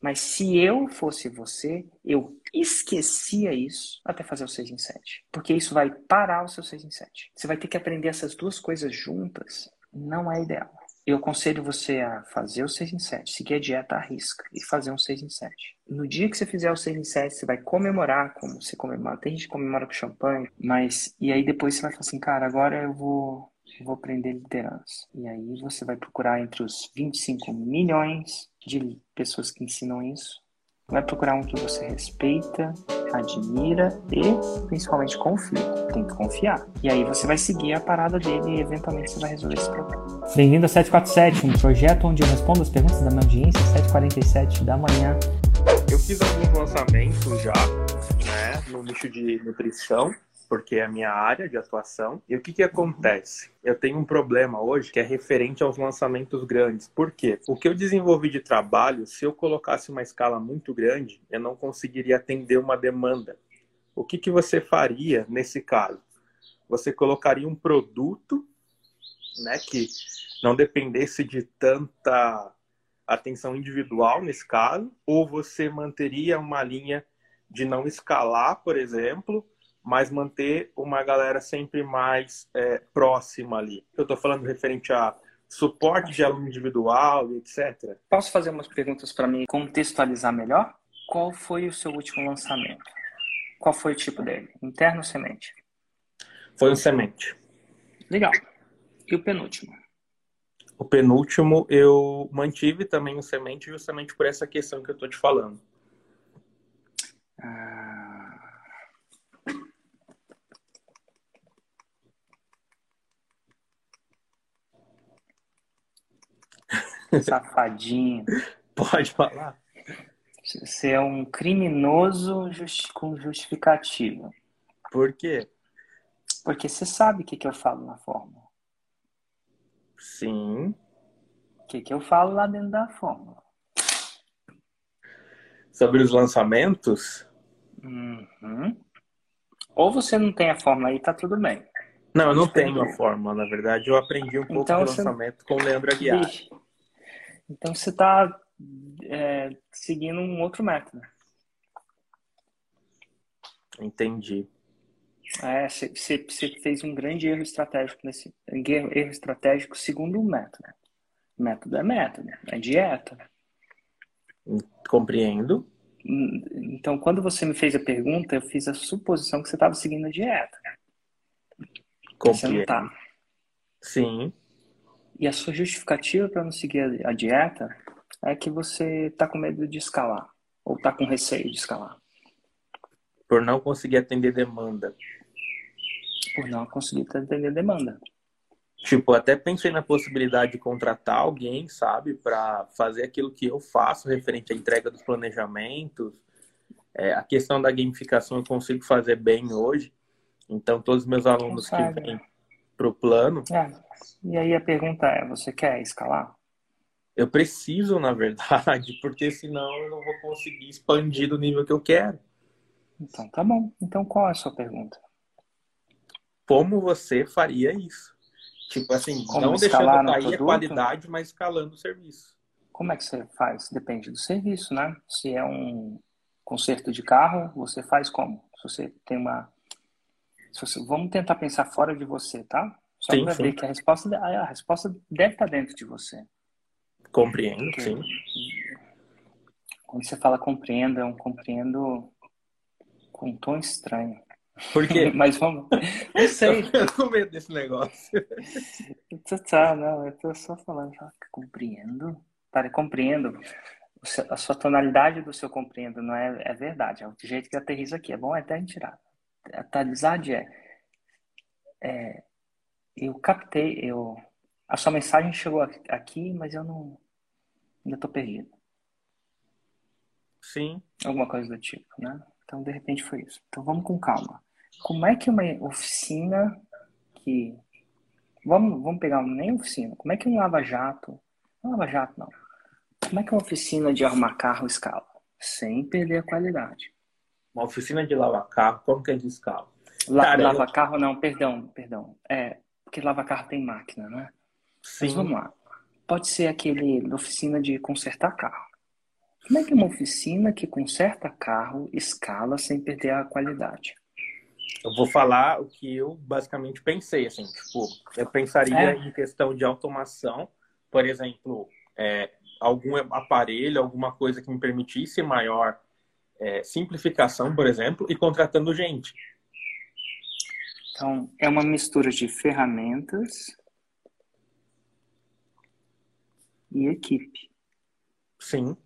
Mas se eu fosse você, eu esquecia isso até fazer o 6 em 7. Porque isso vai parar o seu 6 em 7. Você vai ter que aprender essas duas coisas juntas. Não é ideal. Eu aconselho você a fazer o 6 em 7, seguir a dieta à risca e fazer um 6 em 7. No dia que você fizer o 6 em 7, você vai comemorar como você comemora. Tem gente que comemora com champanhe, mas. E aí depois você vai falar assim, cara, agora eu vou vou aprender liderança. E aí você vai procurar entre os 25 milhões de pessoas que ensinam isso. Vai procurar um que você respeita, admira e principalmente confia. Tem que confiar. E aí você vai seguir a parada dele e eventualmente você vai resolver esse problema. Bem-vindo a 747, um projeto onde eu respondo as perguntas da minha audiência, 7h47 da manhã. Eu fiz alguns lançamentos já, né, no nicho de nutrição porque é a minha área de atuação. E o que, que acontece? Eu tenho um problema hoje que é referente aos lançamentos grandes. Por quê? O que eu desenvolvi de trabalho, se eu colocasse uma escala muito grande, eu não conseguiria atender uma demanda. O que, que você faria nesse caso? Você colocaria um produto né, que não dependesse de tanta atenção individual nesse caso, ou você manteria uma linha de não escalar, por exemplo, mas manter uma galera sempre mais é, próxima ali. Eu estou falando referente a suporte de aluno individual etc. Posso fazer umas perguntas para mim contextualizar melhor? Qual foi o seu último lançamento? Qual foi o tipo dele? Interno ou semente? Foi um semente. Legal. E o penúltimo? O penúltimo eu mantive também o semente justamente por essa questão que eu estou te falando. Ah Safadinho. Pode falar. Você é um criminoso justi com justificativa. Por quê? Porque você sabe o que, que eu falo na fórmula. Sim. O que, que eu falo lá dentro da fórmula? Sobre os lançamentos? Uhum. Ou você não tem a fórmula aí, tá tudo bem. Não, eu não tenho a fórmula, na verdade. Eu aprendi um pouco então, do você... lançamento com o Leandro Aguiar. Vixe. Então você está é, seguindo um outro método. Entendi. É, você, você fez um grande erro estratégico nesse erro, erro estratégico segundo o método. Método é método, é dieta. Compreendo. Então, quando você me fez a pergunta, eu fiz a suposição que você estava seguindo a dieta. Compreendo. Você não tá. Sim. E a sua justificativa para não seguir a dieta é que você está com medo de escalar ou está com receio de escalar. Por não conseguir atender demanda. Por não conseguir atender demanda. Tipo, até pensei na possibilidade de contratar alguém, sabe, para fazer aquilo que eu faço referente à entrega dos planejamentos. É, a questão da gamificação eu consigo fazer bem hoje. Então, todos os meus alunos que vêm para o plano. É. E aí a pergunta é: você quer escalar? Eu preciso, na verdade, porque senão eu não vou conseguir expandir do nível que eu quero. Então tá bom. Então qual é a sua pergunta? Como você faria isso? Tipo assim, Como não deixando cair a qualidade, mas escalando o serviço. Como é que você faz? Depende do serviço, né? Se é um conserto de carro, você faz como? Se você tem uma você, vamos tentar pensar fora de você, tá? Só para ver que a resposta, a resposta deve estar dentro de você. Compreendo, Porque, sim. Quando você fala compreendo, é um compreendo com um tom estranho. Por quê? Mas vamos. Não sei. Eu tô com medo desse negócio. Tá, não, eu tô só falando. Compreendo? Para, compreendo. A sua tonalidade do seu compreendo não é, é verdade. É o jeito que aterriza aqui. É bom até a gente tirar atualizar é, é, eu captei, eu, a sua mensagem chegou aqui, mas eu não, ainda estou perdido. Sim. Alguma coisa do tipo, né? Então, de repente foi isso. Então, vamos com calma. Como é que uma oficina que... Vamos, vamos pegar nem oficina. Como é que um lava-jato... Não lava-jato, não. Como é que uma oficina de arrumar carro escala? Sem perder a qualidade. Uma oficina de lavar carro, como que a gente escala? La, Cara, lava eu... carro não, perdão, perdão. É, porque lava carro tem máquina, né? Sim. Mas vamos lá. Pode ser aquele oficina de consertar carro. Como é que uma oficina que conserta carro escala sem perder a qualidade? Eu vou falar o que eu basicamente pensei, assim, tipo, eu pensaria é. em questão de automação, por exemplo, é, algum aparelho, alguma coisa que me permitisse maior é, simplificação, por exemplo, e contratando gente. Então, é uma mistura de ferramentas e equipe. Sim.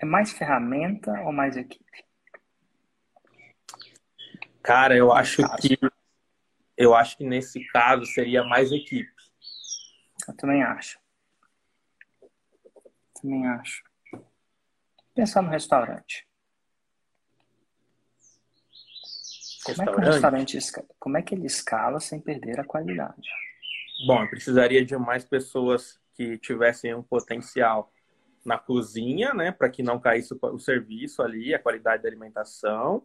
É mais ferramenta ou mais equipe? Cara, eu acho que eu acho que nesse caso seria mais equipe. Eu também acho. Também acho. Pensar no restaurante. Como é que o restaurante como é que ele escala sem perder a qualidade? Bom, eu precisaria de mais pessoas que tivessem um potencial na cozinha, né, para que não caísse o serviço ali, a qualidade da alimentação.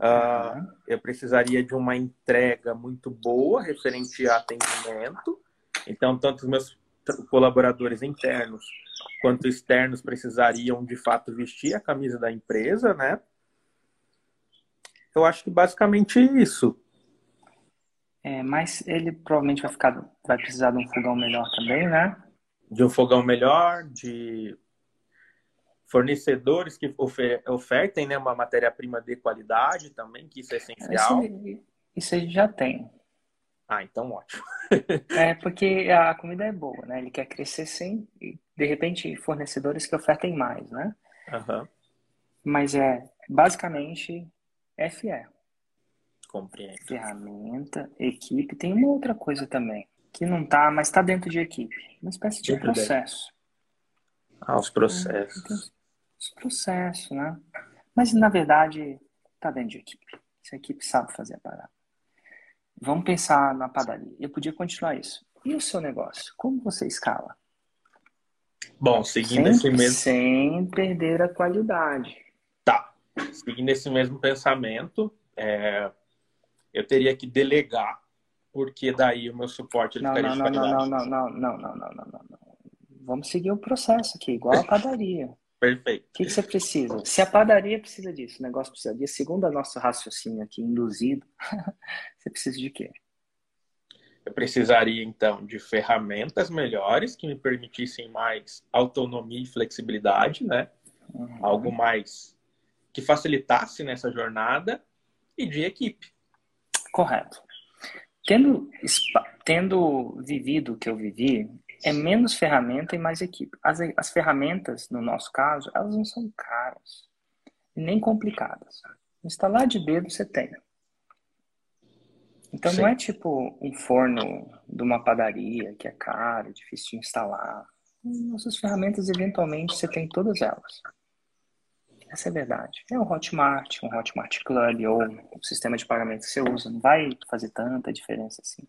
Uh, eu precisaria de uma entrega muito boa referente a atendimento. Então, tanto os meus colaboradores internos quanto externos precisariam de fato vestir a camisa da empresa, né? Eu acho que basicamente isso. É, mas ele provavelmente vai ficar, vai precisar de um fogão melhor também, né? De um fogão melhor, de fornecedores que ofer ofertem né, uma matéria-prima de qualidade também, que isso é essencial. Isso, isso a gente já tem. Ah, então ótimo. é porque a comida é boa, né? Ele quer crescer sem, de repente, fornecedores que ofertem mais, né? Uhum. Mas é basicamente FE. Compreendo. Ferramenta, equipe. Tem uma outra coisa também, que não tá, mas está dentro de equipe. Uma espécie de dentro processo. Ah, os processos os processos, né? Mas, na verdade, está dentro de equipe. Se a equipe sabe fazer a parada. Vamos pensar na padaria. Eu podia continuar isso. E o seu negócio? Como você escala? Bom, seguindo esse mesmo. Sem perder a qualidade. Seguindo esse mesmo pensamento, é... eu teria que delegar, porque daí o meu suporte não, ficaria não, não, não, não, não, não, não, não, não, não, não. Vamos seguir o processo aqui, igual a padaria. Perfeito. O que, que, você precisa? Se a padaria precisa disso, o negócio precisa disso, segundo o nosso raciocínio aqui induzido, você precisa de quê? Eu precisaria, então, de ferramentas melhores que me permitissem mais autonomia e flexibilidade, né? Uhum. Algo mais que facilitasse nessa jornada e de equipe. Correto. Tendo, tendo vivido o que eu vivi, é menos ferramenta e mais equipe. As, as ferramentas, no nosso caso, elas não são caras, nem complicadas. Instalar de dedo você tem. Então Sim. não é tipo um forno de uma padaria que é caro, difícil de instalar. Nossas ferramentas, eventualmente, você tem todas elas. Essa é a verdade. É um Hotmart, um Hotmart Club ou um sistema de pagamento que você usa. Não vai fazer tanta diferença assim.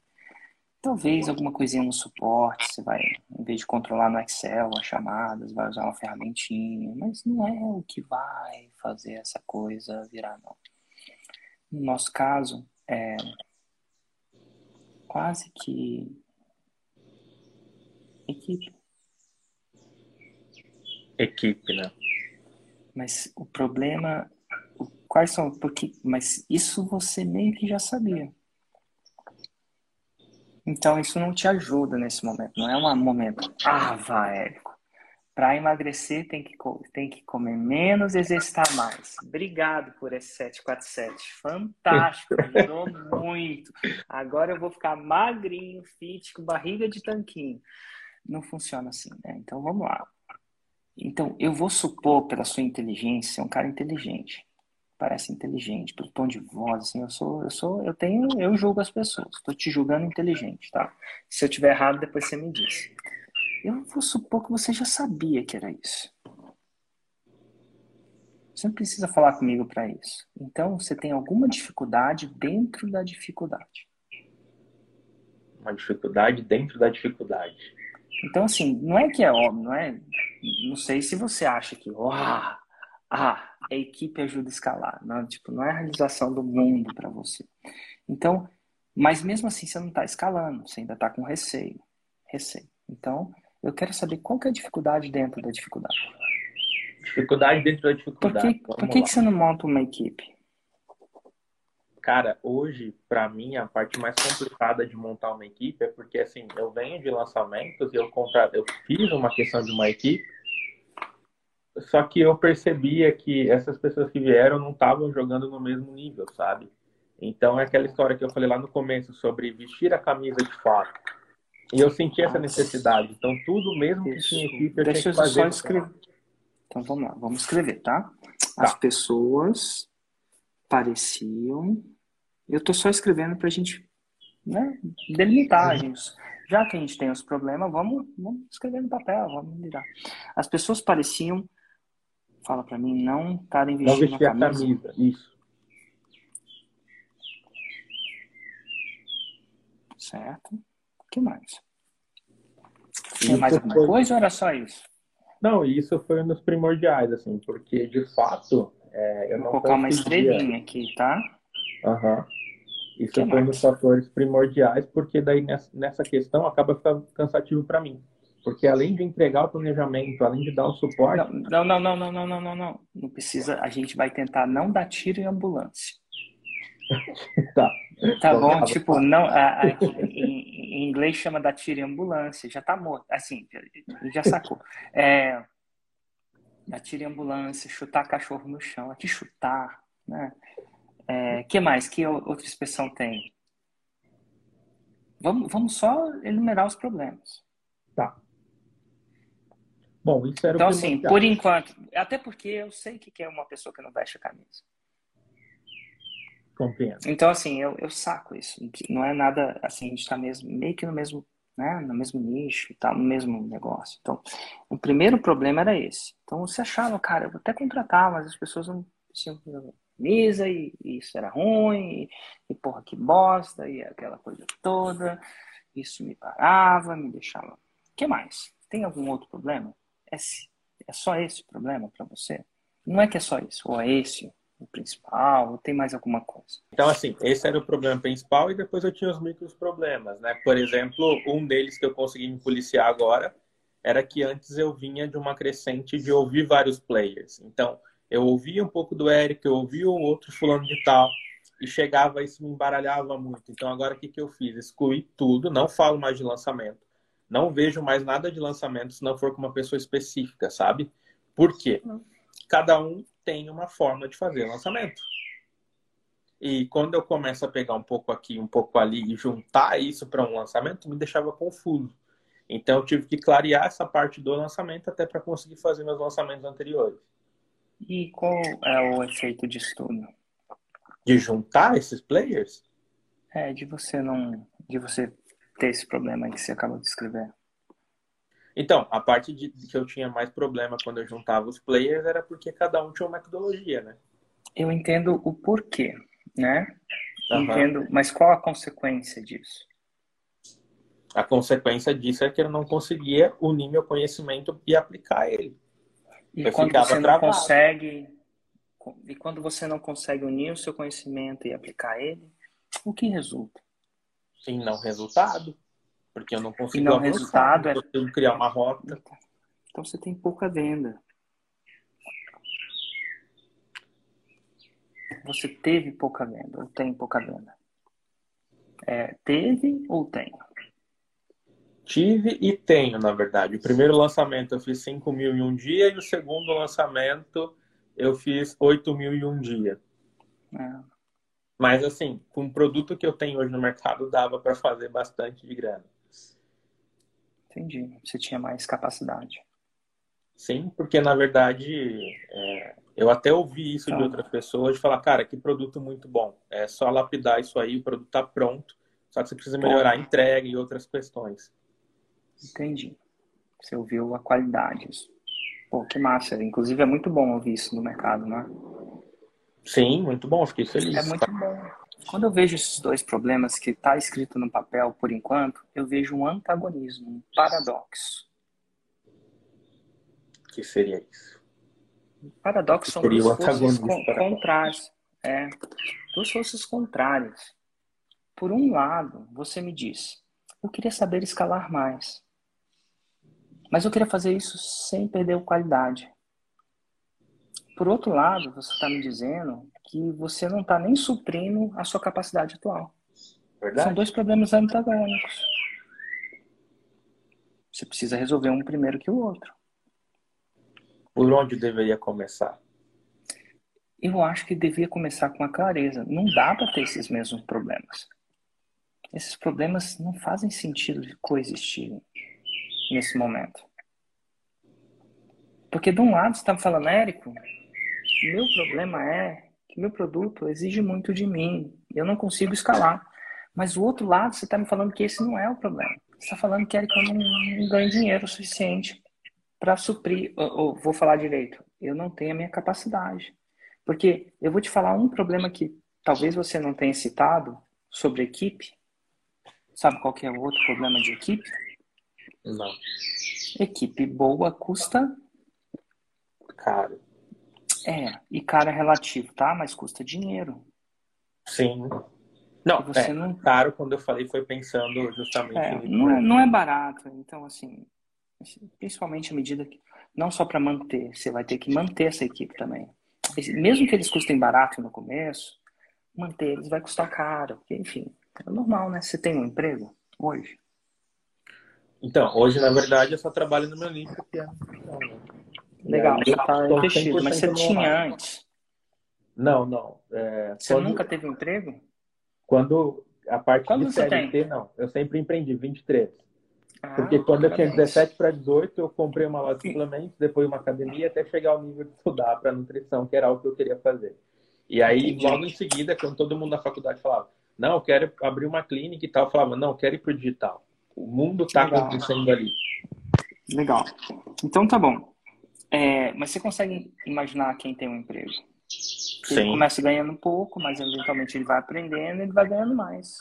Talvez alguma coisinha no suporte, você vai, em vez de controlar no Excel as chamadas, vai usar uma ferramentinha, mas não é o que vai fazer essa coisa virar, não. No nosso caso, é quase que equipe. Equipe, né? Mas o problema, quais são, porque, mas isso você meio que já sabia. Então isso não te ajuda nesse momento, não é um momento, ah, vai, Érico. Para emagrecer tem que, tem que comer menos, exercitar mais. Obrigado por esse 747. Fantástico, ajudou muito. Agora eu vou ficar magrinho, fit, com barriga de tanquinho. Não funciona assim, né? Então vamos lá. Então, eu vou supor, pela sua inteligência, um cara inteligente parece inteligente, pelo tom de voz, assim, eu sou, eu sou, eu tenho, eu julgo as pessoas, estou te julgando inteligente, tá? Se eu tiver errado, depois você me diz. Eu vou supor que você já sabia que era isso. Você não precisa falar comigo para isso. Então, você tem alguma dificuldade dentro da dificuldade. Uma dificuldade dentro da dificuldade. Então, assim, não é que é óbvio, não é? Não sei se você acha que, uau, ah, a equipe ajuda a escalar. Não, tipo, não é a realização do mundo para você. Então, mas mesmo assim você não está escalando, você ainda está com receio. Receio. Então, Eu quero saber qual que é a dificuldade dentro da dificuldade. Dificuldade dentro da dificuldade. Por que, por que, que você não monta uma equipe? Cara, hoje, para mim, a parte mais complicada de montar uma equipe é porque, assim, eu venho de lançamentos e eu, contra... eu fiz uma questão de uma equipe, só que eu percebia que essas pessoas que vieram não estavam jogando no mesmo nível, sabe? Então, é aquela história que eu falei lá no começo sobre vestir a camisa de fato. E eu senti essa necessidade. Então, tudo mesmo que tinha equipe, eu Deixa tinha que fazer. eu só escrever. Então, vamos lá. Vamos escrever, tá? As Tá. pessoas pareciam... Eu tô só escrevendo pra gente né, delimitar, gente. Já que a gente tem os problemas, vamos, vamos escrever no papel, vamos lidar. As pessoas pareciam... Fala pra mim, não estarem Não vestindo vestir a a camisa. camisa. Isso. Certo. O que mais? Tinha mais Isso alguma foi- coisa ou era só isso? Não, isso foi um dos primordiais, assim, porque de fato é, eu Vou não colocar uma conseguia. estrelinha aqui, tá? Aham. Isso foi um mais? dos fatores primordiais, porque daí nessa, questão acaba ficando cansativo para mim. Porque além de entregar o planejamento, além de dar o suporte, Não, não, não, não, não, não, não, não. Não precisa. A gente vai tentar não dar tiro em ambulância. tá. Tá bom? tá, Tipo, não. a- a- em, em inglês chama dar tiro em ambulância. Já tá morto. Assim, já, já sacou. É, dar tiro em ambulância, chutar cachorro no chão. Aqui chutar, né? É, que mais? Que outra expressão tem? Vamos, vamos só enumerar os problemas. Tá. Bom, isso era Então, assim, por enquanto, até porque eu sei o que é uma pessoa que não veste a camisa. Compreendo. Então, assim, eu, eu saco isso. Não é nada, assim, a gente tá mesmo, meio que no mesmo, né, no mesmo nicho, tá no mesmo negócio. Então, o primeiro problema era esse. Então, você achava, cara, eu vou até contratar, mas as pessoas não tinham camisa e, e isso era ruim, e, e porra, que bosta, e aquela coisa toda. Isso me parava, me deixava. O que mais? Tem algum outro problema? Esse, é só esse problema para você? Não é que é só isso, ou é esse o principal, ou tem mais alguma coisa? Então, assim, esse era o problema principal e depois eu tinha os micros problemas, né? Por exemplo, um deles que eu consegui me policiar agora era que antes eu vinha de uma crescente de ouvir vários players. Então, eu ouvia um pouco do Eric, eu ouvia o outro fulano de tal, e chegava, isso me embaralhava muito. Então, agora o que, que eu fiz? Excluí tudo, não falo mais de lançamento. Não vejo mais nada de lançamento se não for com uma pessoa específica, sabe? Por quê? Cada um tem uma forma de fazer lançamento. E quando eu começo a pegar um pouco aqui, um pouco ali e juntar isso para um lançamento, me deixava confuso. Então eu tive que clarear essa parte do lançamento até para conseguir fazer meus lançamentos anteriores. E qual é o efeito disso tudo? De juntar esses players, É, de você não. De você ter esse problema que você acabou de escrever. Então, a parte de que eu tinha mais problema quando eu juntava os players era porque cada um tinha uma metodologia, né? Eu entendo o porquê, né? Aham. Entendo, mas qual a consequência disso? A consequência disso é que eu não conseguia unir meu conhecimento e aplicar ele. E Eu quando você não travado. consegue. E quando você não consegue unir o seu conhecimento e aplicar ele, o que resulta? Em não resultado. Porque eu não consigo não avançar, resultado não é- consigo criar uma rota. Então você tem pouca venda. Você teve pouca venda ou tem pouca venda? É, teve ou tem? Tive e tenho, na verdade. O primeiro lançamento eu fiz 5 mil em um dia e o segundo lançamento eu fiz 8 mil em um dia. É, Mas assim, com o produto que eu tenho hoje no mercado, dava para fazer bastante de grana. entendi. Você tinha mais capacidade. Sim, porque na verdade é, eu até ouvi isso de Ah. outras pessoas de falar, cara, que produto muito bom. É só lapidar isso aí, o produto tá pronto. Só que você precisa melhorar a entrega e outras questões. Entendi. Você ouviu a qualidade. Pô, que massa. Inclusive é muito bom ouvir isso no mercado, né? Sim, muito bom, fiquei feliz. É muito bom. Quando eu vejo esses dois problemas que está escrito no papel por enquanto, eu vejo um antagonismo, um paradoxo. que seria isso? Paradoxo são duas forças con- contrárias. É, duas forças contrárias. Por um lado, você me diz, eu queria saber escalar mais. Mas eu queria fazer isso sem perder a qualidade. Por outro lado, você está me dizendo que você não está nem suprindo a sua capacidade atual. Verdade. São dois problemas antagônicos. Você precisa resolver um primeiro que o outro. Por onde deveria começar? Eu acho que devia começar com a clareza. Não dá para ter esses mesmos problemas. Esses problemas não fazem sentido de coexistirem nesse momento. Porque de um lado você está me falando, Érico, meu problema é que meu produto exige muito de mim. Eu não consigo escalar. Mas o outro lado, você está me falando que esse não é o problema. Você está falando que, Érico, eu não, não ganho dinheiro suficiente para suprir. Ou, ou, vou falar direito. Eu não tenho a minha capacidade. Porque eu vou te falar um problema que talvez você não tenha citado sobre equipe. Sabe qual que é o outro problema de equipe? Não. Equipe boa custa caro. É, e caro é relativo, tá? Mas custa dinheiro. Sim. Não, você é, não... caro quando eu falei foi pensando justamente é, em... não, é, não é barato, então assim, principalmente à medida que não só para manter, você vai ter que manter essa equipe também. Mesmo que eles custem barato no começo, manter eles vai custar caro, porque enfim, é normal, né? Você tem um emprego hoje? Então, hoje na verdade eu só trabalho no meu nicho que é Legal, você tá investido, mas você tinha antes? Não, não. É, você quando, nunca teve emprego? Quando a parte quando de CLT, não. Eu sempre empreendi, 23. Ah, Porque quando eu tinha 17 para 18, eu comprei uma loja de suplementos, depois uma academia, até chegar ao nível de estudar para nutrição, que era o que eu queria fazer. E aí, Entendi. logo em seguida, quando todo mundo na faculdade falava, não, eu quero abrir uma clínica e tal, eu falava, não, eu quero ir para o digital. O mundo está acontecendo ali. Legal. Então tá bom. É, mas você consegue imaginar quem tem um emprego? Ele Sim. começa ganhando pouco, mas eventualmente ele vai aprendendo e ele vai ganhando mais.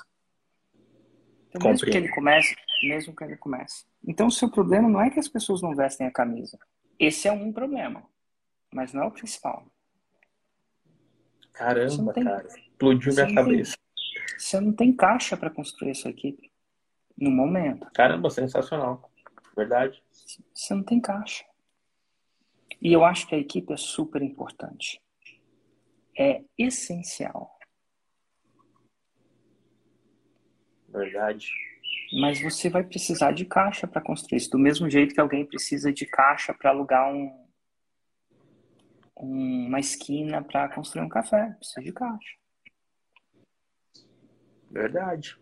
Então, mesmo que ele comece, mesmo que ele comece. Então, o seu problema não é que as pessoas não vestem a camisa. Esse é um problema, mas não é o principal. Caramba, tem, cara. Explodiu minha cabeça. Tem, você não tem caixa para construir a sua equipe no momento. Caramba, sensacional. Verdade. Você não tem caixa. E eu acho que a equipe é super importante. É essencial. Verdade. Mas você vai precisar de caixa para construir isso. Do mesmo jeito que alguém precisa de caixa para alugar um, uma esquina para construir um café. Precisa de caixa. Verdade.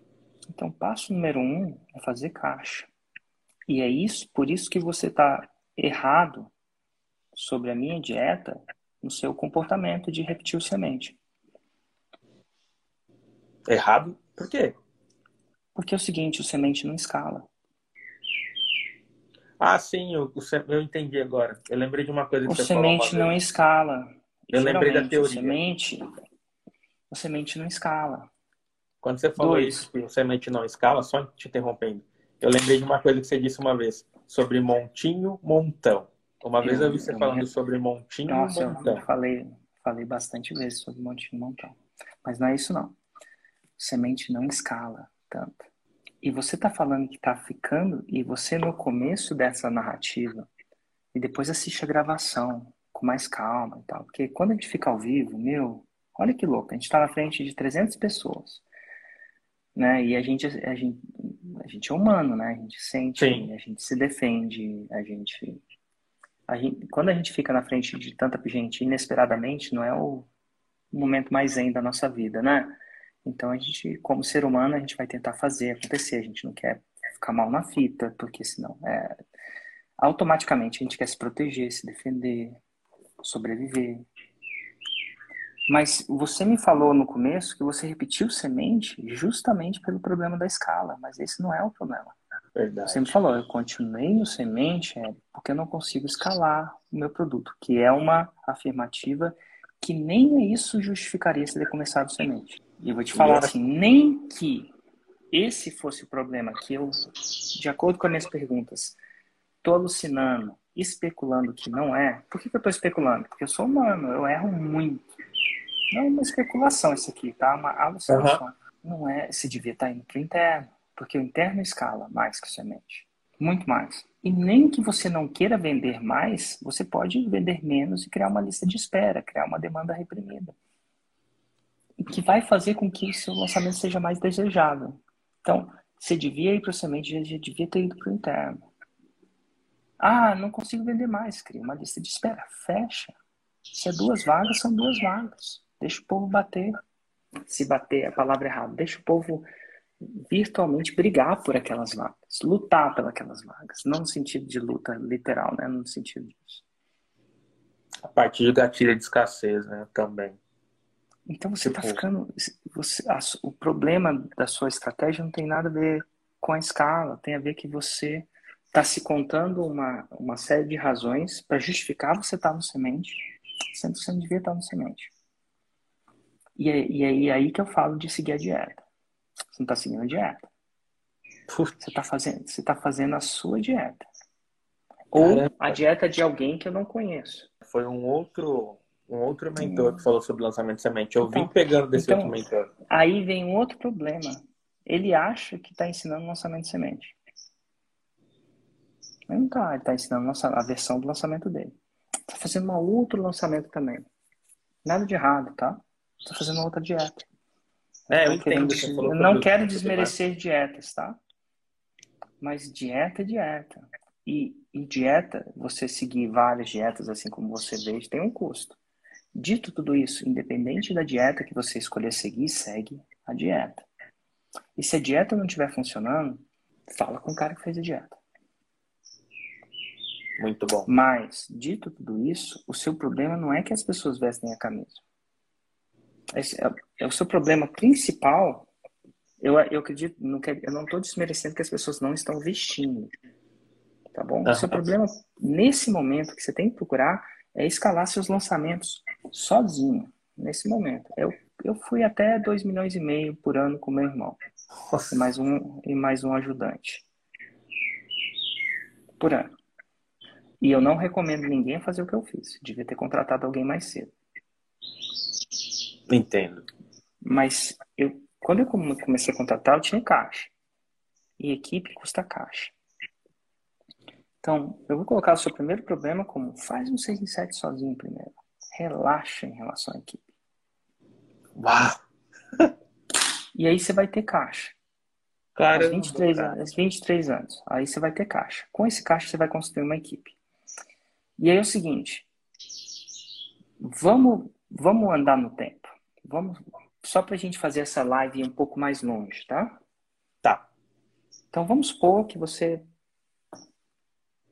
Então, passo número um é fazer caixa. E é isso, por isso que você está errado sobre a minha dieta no seu comportamento de repetir o semente. Errado? Por quê? Porque é o seguinte, o semente não escala. Ah, sim, eu, eu entendi agora. Eu lembrei de uma coisa que o você falou. O semente não escala. Eu lembrei da teoria. O semente, o semente não escala. Quando você falou Dois. isso, que o semente não escala, só te interrompendo, eu lembrei de uma coisa que você disse uma vez sobre montinho, montão. Uma vez eu, vi você falando me... sobre montinho Nossa, montão. Eu falei, falei bastante vezes sobre montinho montão. Mas não é isso não. Semente não escala tanto. E você tá falando que tá ficando, e você no começo dessa narrativa, e depois assiste a gravação com mais calma e tal. Porque quando a gente fica ao vivo, meu, olha que louco, a gente tá na frente de 300 pessoas. Né? E a gente, a gente, a gente é humano, né? A gente sente, Sim. a gente se defende, a gente a gente, quando a gente fica na frente de tanta gente inesperadamente, não é o momento mais zen da nossa vida, né? Então a gente, como ser humano, a gente vai tentar fazer acontecer. A gente não quer ficar mal na fita, porque senão é automaticamente a gente quer se proteger, se defender, sobreviver. Mas você me falou no começo que você repetiu semente justamente pelo problema da escala, mas esse não é o problema. Verdade. Você me falou, eu continuei no semente é, porque eu não consigo escalar o meu produto, que é uma afirmativa que nem isso justificaria se ele começado semente. E eu vou te falar assim, nem que esse fosse o problema, que eu, de acordo com as minhas perguntas, estou alucinando, especulando que não é. Por que, que eu estou especulando? Porque eu sou humano, eu erro muito. Não é uma especulação isso aqui, tá? Uma alucinação. Uhum. Não é, se devia estar tá indo para o interno porque o interno escala mais que o semente. Muito mais. E nem que você não queira vender mais, você pode vender menos e criar uma lista de espera, criar uma demanda reprimida. E que vai fazer com que o seu lançamento seja mais desejável. Então, você devia ir para o semente, já devia ter ido para o interno. Ah, não consigo vender mais. Cria uma lista de espera. Fecha. Se é duas vagas, são duas vagas. Deixa o povo bater. Se bater é a palavra errada. Deixa o povo virtualmente brigar por aquelas vagas, lutar pelas vagas, não no sentido de luta literal, né? No sentido disso. A partir de gatilho de escassez, né? Também. Então você está tipo... ficando. Você, a, o problema da sua estratégia não tem nada a ver com a escala, tem a ver que você está se contando uma, uma série de razões para justificar você estar tá no semente, sendo que você não devia estar tá no semente. E, é, e é, aí que eu falo de seguir a dieta. Você não está seguindo a dieta. Você está fazendo, você tá fazendo a sua dieta. Ou a dieta de alguém que eu não conheço. Foi um outro um outro mentor hum. que falou sobre lançamento de semente. Eu então, vim pegando desse então, outro mentor. Aí vem um outro problema. Ele acha que está ensinando lançamento de semente. Mas não está. Ele está ensinando a versão do lançamento dele. Está fazendo um outro lançamento também. Nada de errado, tá? Está fazendo outra dieta. É, eu entendo. Eu não quero desmerecer dietas, tá? Mas dieta é dieta. E, e dieta, você seguir várias dietas, assim como você vê, tem um custo. Dito tudo isso, independente da dieta que você escolher seguir, segue a dieta. E se a dieta não estiver funcionando, fala com o cara que fez a dieta. Muito bom. Mas, dito tudo isso, o seu problema não é que as pessoas vestem a camisa. Esse é, é o seu problema principal. Eu, eu acredito, não quer, eu não estou desmerecendo que as pessoas não estão vestindo. Tá bom? O seu problema, nesse momento, que você tem que procurar é escalar seus lançamentos sozinho, nesse momento. Eu, eu fui até 2 milhões e meio por ano com meu irmão. E mais um, e mais um ajudante. Por ano. E eu não recomendo ninguém fazer o que eu fiz. Devia ter contratado alguém mais cedo. Entendo. Mas eu, quando eu comecei a contratar, eu tinha caixa. E equipe custa caixa. Então, eu vou colocar o seu primeiro problema como faz um 6 em 7 sozinho primeiro. Relaxa em relação à equipe. Uau! e aí você vai ter caixa. Cara, aos 23, anos, 23 anos. Aí você vai ter caixa. Com esse caixa você vai construir uma equipe. E aí é o seguinte. Vamos, vamos andar no tempo. Vamos, só para a gente fazer essa live um pouco mais longe, tá? Tá. Então vamos supor que você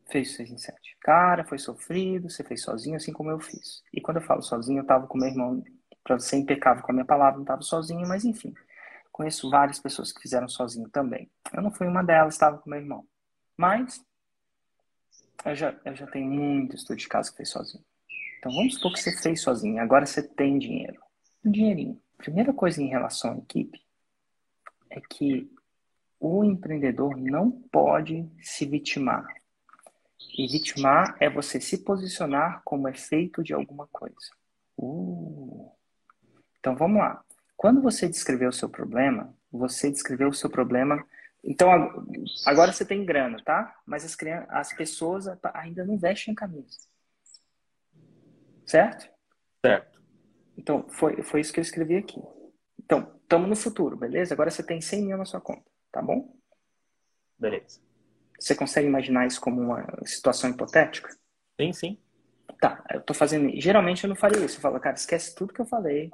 fez 6 em 7. Cara, foi sofrido, você fez sozinho, assim como eu fiz. E quando eu falo sozinho, eu tava com meu irmão, para ser impecável com a minha palavra, não tava sozinho, mas enfim. Conheço várias pessoas que fizeram sozinho também. Eu não fui uma delas, estava com meu irmão. Mas eu já, eu já tenho muito estudo de casa que fez sozinho. Então vamos supor que você fez sozinho, agora você tem dinheiro. Dinheirinho. Primeira coisa em relação à equipe é que o empreendedor não pode se vitimar. E vitimar é você se posicionar como efeito de alguma coisa. Uh. Então vamos lá. Quando você descreveu o seu problema, você descreveu o seu problema. Então agora você tem grana, tá? Mas as, crianças, as pessoas ainda não vestem camisa. Certo? Certo. Então foi, foi isso que eu escrevi aqui. Então, estamos no futuro, beleza? Agora você tem 100 mil na sua conta, tá bom? Beleza. Você consegue imaginar isso como uma situação hipotética? Sim, sim. Tá, eu tô fazendo. Geralmente eu não faria isso. Eu falo, cara, esquece tudo que eu falei.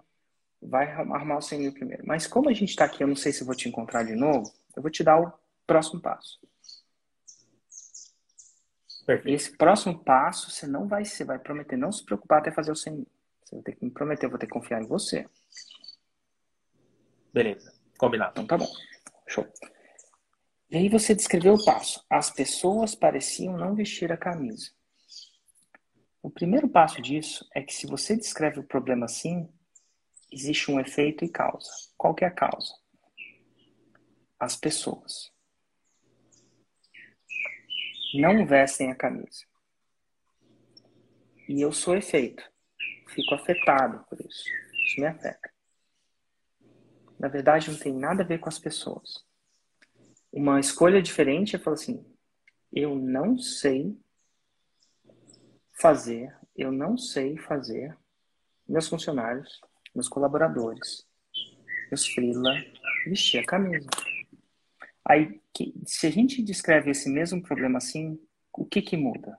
Vai arrumar o 100 mil primeiro. Mas como a gente tá aqui, eu não sei se vou te encontrar de novo, eu vou te dar o próximo passo. Perfeito. Esse próximo passo, você não vai, você vai prometer não se preocupar até fazer o 100 mil. Você vai ter que me prometer, eu vou ter que confiar em você. Beleza, combinado. Então tá bom. Show. E aí você descreveu o passo. As pessoas pareciam não vestir a camisa. O primeiro passo disso é que se você descreve o problema assim, existe um efeito e causa. Qual que é a causa? As pessoas não vestem a camisa. E eu sou efeito. Fico afetado por isso. Isso me afeta. Na verdade, não tem nada a ver com as pessoas uma escolha diferente, eu falo assim, eu não sei fazer, eu não sei fazer meus funcionários, meus colaboradores, meus freela vestir a camisa. Aí, se a gente descreve esse mesmo problema assim, o que que muda?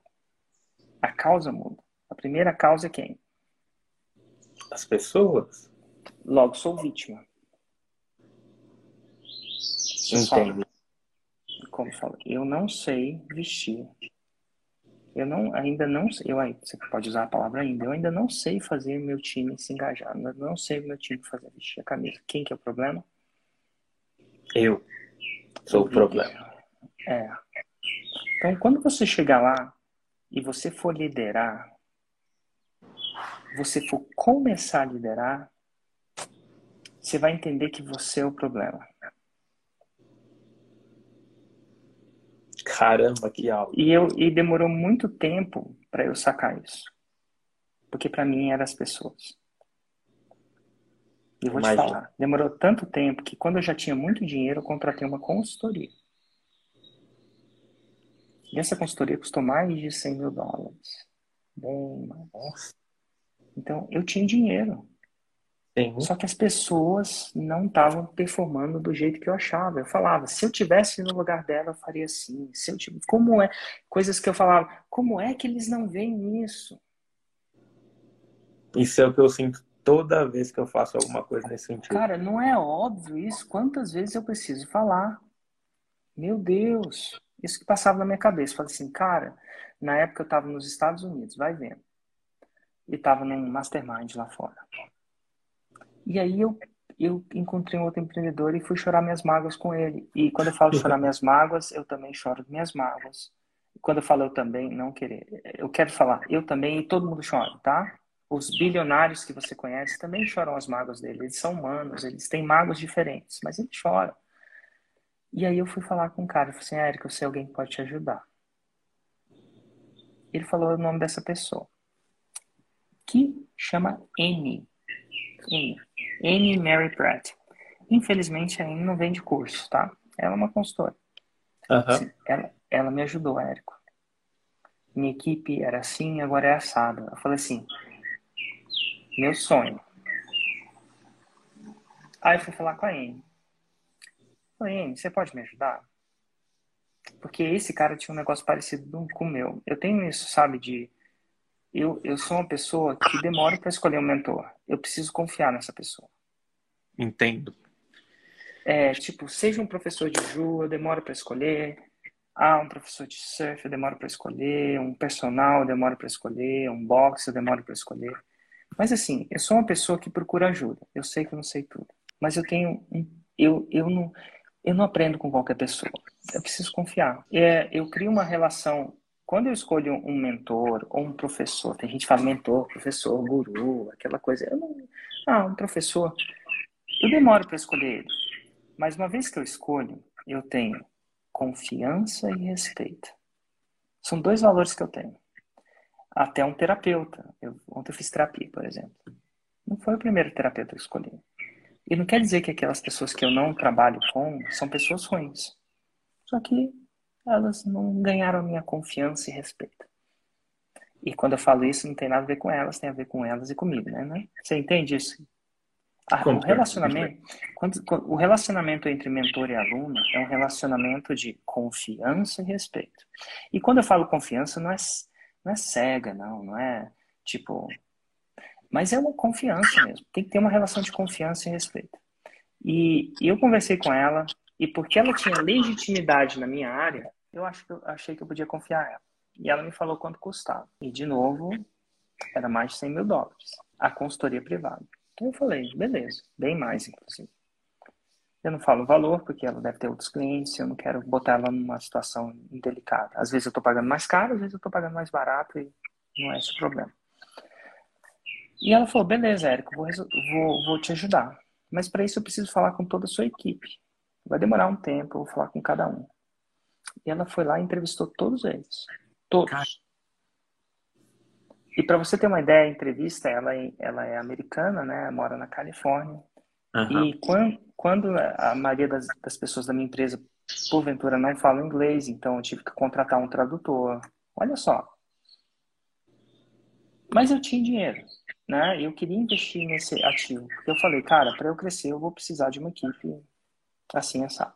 A causa muda. A primeira causa é quem? As pessoas. Logo, sou vítima. Entendo. Como fala, eu não sei vestir. Eu não, ainda não sei, eu, você pode usar a palavra ainda, eu ainda não sei fazer meu time se engajar, eu não sei meu time fazer vestir a camisa. Quem que é o problema? Eu sou o problema. É. Então, quando você chegar lá e você for liderar, você for começar a liderar, você vai entender que você é o problema. Caramba, que aula. E, eu, e demorou muito tempo para eu sacar isso. Porque para mim eram as pessoas. E vou Imagina. te falar, demorou tanto tempo que quando eu já tinha muito dinheiro, eu contratei uma consultoria. E essa consultoria custou mais de 100 mil dólares. Bem mais. Então, eu tinha dinheiro. Sim. Só que as pessoas não estavam performando do jeito que eu achava. Eu falava, se eu tivesse no lugar dela, eu faria assim. Se eu tivesse... Como é? Coisas que eu falava, como é que eles não veem isso? Isso é o que eu sinto toda vez que eu faço alguma coisa nesse sentido. Cara, não é óbvio isso? Quantas vezes eu preciso falar? Meu Deus, isso que passava na minha cabeça. Eu falei assim, cara, na época eu estava nos Estados Unidos, vai vendo. E estava num mastermind lá fora. E aí eu, eu encontrei um outro empreendedor e fui chorar minhas mágoas com ele. E quando eu falo chorar minhas mágoas, eu também choro minhas mágoas. Quando eu falo eu também, não querer. Eu quero falar eu também e todo mundo chora, tá? Os bilionários que você conhece também choram as mágoas dele. Eles são humanos, eles têm mágoas diferentes, mas eles choram. E aí eu fui falar com o cara, eu falei assim, Érico, eu sei alguém que pode te ajudar. Ele falou o nome dessa pessoa, que chama N. N. Amy Mary Pratt. Infelizmente, a Amy não vende curso, tá? Ela é uma consultora. Uhum. Ela, ela me ajudou, Érico. Minha equipe era assim, agora é assada. Eu falei assim, meu sonho. Aí eu fui falar com a Amy. Falei, Amy, você pode me ajudar? Porque esse cara tinha um negócio parecido com o meu. Eu tenho isso, sabe, de eu, eu sou uma pessoa que demora para escolher um mentor. Eu preciso confiar nessa pessoa. Entendo. É, tipo, seja um professor de Ju, eu demoro para escolher. Ah, um professor de surf, eu demoro para escolher. Um personal, eu demoro para escolher. Um boxe, eu demoro para escolher. Mas assim, eu sou uma pessoa que procura ajuda. Eu sei que eu não sei tudo. Mas eu tenho eu, eu não eu não aprendo com qualquer pessoa. Eu preciso confiar. É, eu crio uma relação quando eu escolho um mentor ou um professor, tem gente que fala mentor, professor, guru, aquela coisa. Eu não, ah, um professor. Eu demoro para escolher ele. Mas uma vez que eu escolho, eu tenho confiança e respeito. São dois valores que eu tenho. Até um terapeuta. Eu, ontem eu fiz terapia, por exemplo. Não foi o primeiro terapeuta que eu escolhi. E não quer dizer que aquelas pessoas que eu não trabalho com são pessoas ruins. Só que elas não ganharam a minha confiança e respeito. E quando eu falo isso, não tem nada a ver com elas, tem a ver com elas e comigo, né? né? Você entende isso? Ah, o relacionamento, quando, o relacionamento entre mentor e aluno é um relacionamento de confiança e respeito. E quando eu falo confiança, não é, não é cega, não, não é tipo. Mas é uma confiança mesmo. Tem que ter uma relação de confiança e respeito. E, e eu conversei com ela, e porque ela tinha legitimidade na minha área, eu acho que eu achei que eu podia confiar nela. E ela me falou quanto custava. E, de novo, era mais de 100 mil dólares. A consultoria privada. Então eu falei, beleza, bem mais, inclusive. Eu não falo o valor, porque ela deve ter outros clientes, eu não quero botar ela numa situação indelicada. Às vezes eu estou pagando mais caro, às vezes eu estou pagando mais barato e não é esse o problema. E ela falou, beleza, Érico, vou, vou, vou te ajudar. Mas para isso eu preciso falar com toda a sua equipe. Vai demorar um tempo, eu vou falar com cada um. E ela foi lá e entrevistou todos eles. Todos. E para você ter uma ideia, a entrevista, ela, é, ela é americana, né? Mora na Califórnia. Uhum. E quando, quando a maioria das, das, pessoas da minha empresa porventura não falo inglês, então eu tive que contratar um tradutor. Olha só. Mas eu tinha dinheiro, né? Eu queria investir nesse ativo, porque eu falei, cara, para eu crescer eu vou precisar de uma equipe assim essa.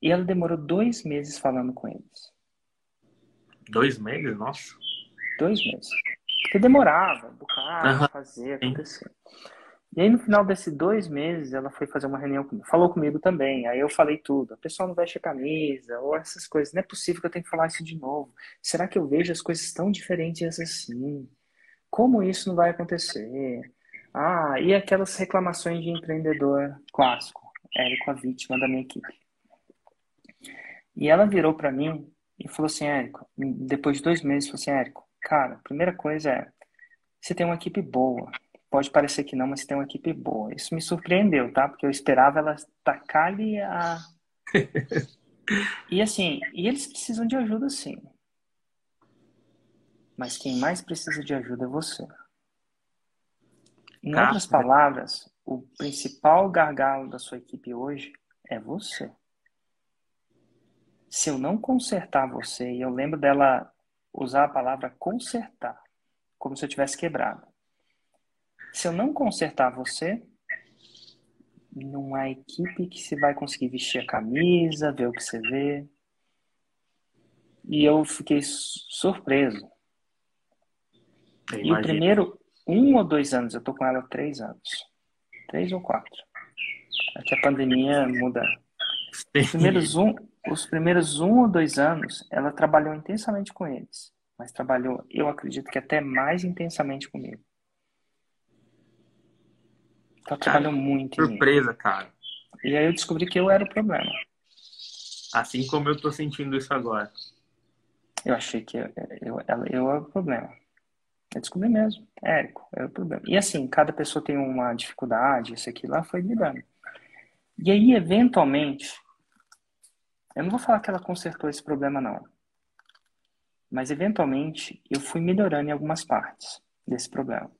E ela demorou dois meses falando com eles. Dois meses, nossa. Dois meses. Porque demorava, educar, uhum. fazer, acontecer. E aí, no final desses dois meses, ela foi fazer uma reunião comigo. Falou comigo também. Aí eu falei tudo. A pessoa não veste a camisa, ou essas coisas. Não é possível que eu tenha que falar isso de novo. Será que eu vejo as coisas tão diferentes assim? Como isso não vai acontecer? Ah, e aquelas reclamações de empreendedor clássico. Érico, a vítima da minha equipe. E ela virou para mim e falou assim, Érico, depois de dois meses, falou assim, Érico, cara, a primeira coisa é, você tem uma equipe boa. Pode parecer que não, mas você tem uma equipe boa. Isso me surpreendeu, tá? Porque eu esperava ela tacar-lhe a... e assim, e eles precisam de ajuda sim. Mas quem mais precisa de ajuda é você. Em outras palavras, o principal gargalo da sua equipe hoje é você. Se eu não consertar você, e eu lembro dela usar a palavra consertar, como se eu tivesse quebrado. Se eu não consertar você, não há equipe que se vai conseguir vestir a camisa, ver o que você vê. E eu fiquei surpreso. e o primeiro um ou dois anos, eu tô com ela há três anos. Três ou quatro. Aqui a pandemia muda. Os primeiros, um, os primeiros um ou dois anos, ela trabalhou intensamente com eles. Mas trabalhou, eu acredito que até mais intensamente comigo. Ela cara, trabalhou muito. Surpresa, cara. E aí eu descobri que eu era o problema. Assim como eu tô sentindo isso agora. Eu achei que eu, eu, eu, eu era o problema. Eu descobri mesmo. Érico, era o problema. E assim, cada pessoa tem uma dificuldade, isso aqui lá foi lidando. E aí, eventualmente, eu não vou falar que ela consertou esse problema, não. Mas, eventualmente, eu fui melhorando em algumas partes desse problema.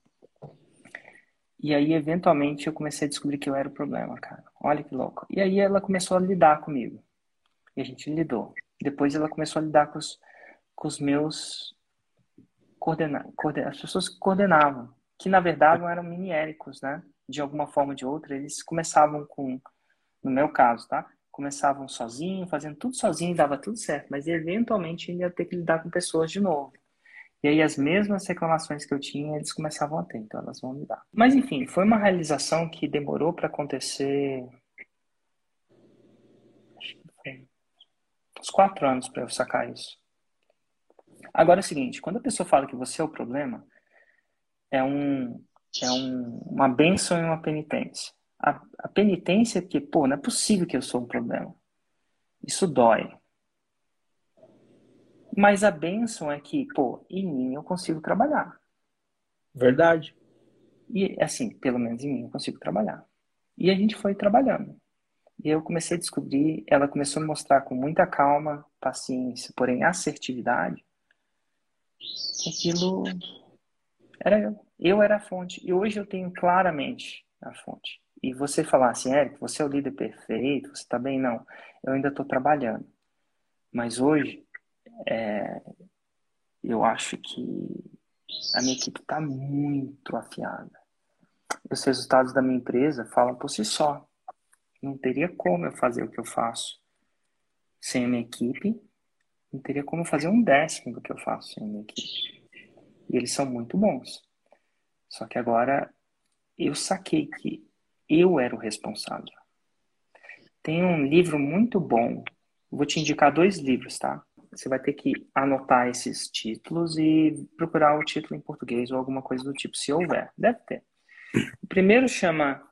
E aí, eventualmente, eu comecei a descobrir que eu era o problema, cara. Olha que louco. E aí, ela começou a lidar comigo. E a gente lidou. Depois, ela começou a lidar com os, com os meus coordenar, coordenar, as pessoas que coordenavam, que na verdade não eram mini-éricos, né? De alguma forma ou de outra, eles começavam com, no meu caso, tá? Começavam sozinho, fazendo tudo sozinho, dava tudo certo, mas eventualmente ia ter que lidar com pessoas de novo. E aí as mesmas reclamações que eu tinha, eles começavam a ter, então elas vão lidar. Mas enfim, foi uma realização que demorou para acontecer. Acho que foi uns quatro anos para eu sacar isso. Agora é o seguinte, quando a pessoa fala que você é o problema, é, um, é um, uma benção e uma penitência. A, a penitência é que, pô, não é possível que eu sou um problema. Isso dói. Mas a benção é que, pô, em mim eu consigo trabalhar. Verdade. E, assim, pelo menos em mim eu consigo trabalhar. E a gente foi trabalhando. E eu comecei a descobrir, ela começou a mostrar com muita calma, paciência, porém assertividade, aquilo era eu. Eu era a fonte. E hoje eu tenho claramente a fonte. E você falar assim, Érico, você é o líder perfeito, você está bem? Não. Eu ainda estou trabalhando. Mas hoje, é, eu acho que a minha equipe está muito afiada. Os resultados da minha empresa falam por si só. Não teria como eu fazer o que eu faço sem a minha equipe não teria como fazer um décimo do que eu faço sem a minha equipe. E eles são muito bons. Só que agora eu saquei que eu era o responsável. Tem um livro muito bom. Vou te indicar dois livros, tá? Você vai ter que anotar esses títulos e procurar o título em português ou alguma coisa do tipo, se houver. Deve ter. O primeiro chama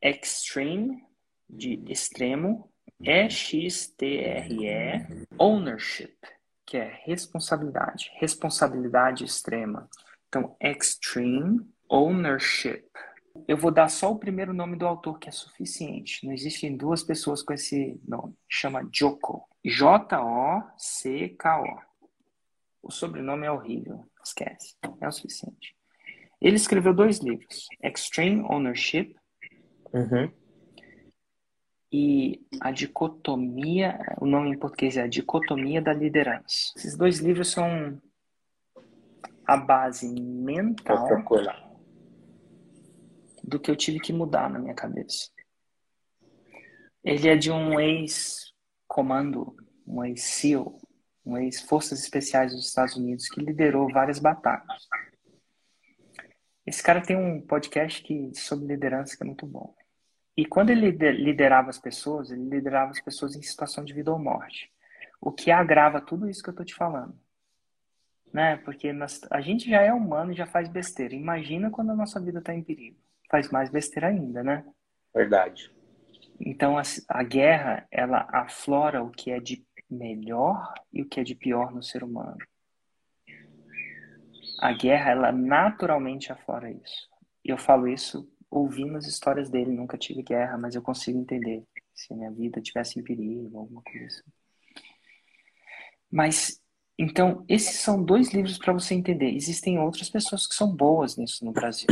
Extreme, de extremo, E-X-T-R-E, Ownership, que é responsabilidade, responsabilidade extrema. Então, Extreme Ownership. Eu vou dar só o primeiro nome do autor, que é suficiente. Não existem duas pessoas com esse nome. Chama Joko. J-O-C-K-O. O sobrenome é horrível. Esquece. É o suficiente. Ele escreveu dois livros: Extreme Ownership uhum e a dicotomia, o nome em português é a dicotomia da liderança. Esses dois livros são a base mental do que eu tive que mudar na minha cabeça. Ele é de um ex-comando, um ex-SEAL, um ex-Forças Especiais dos Estados Unidos que liderou várias batalhas. Esse cara tem um podcast que, sobre liderança que é muito bom. E quando ele liderava as pessoas, ele liderava as pessoas em situação de vida ou morte. O que agrava tudo isso que eu estou te falando. Né? Porque nós, a gente já é humano e já faz besteira. Imagina quando a nossa vida está em perigo. Faz mais besteira ainda, né? Verdade. Então a, a guerra, ela aflora o que é de melhor e o que é de pior no ser humano. A guerra, ela naturalmente aflora isso. E eu falo isso ouvindo as histórias dele, nunca tive guerra, mas eu consigo entender se a minha vida tivesse em perigo, alguma coisa. Mas, então, esses são dois livros para você entender. Existem outras pessoas que são boas nisso no Brasil.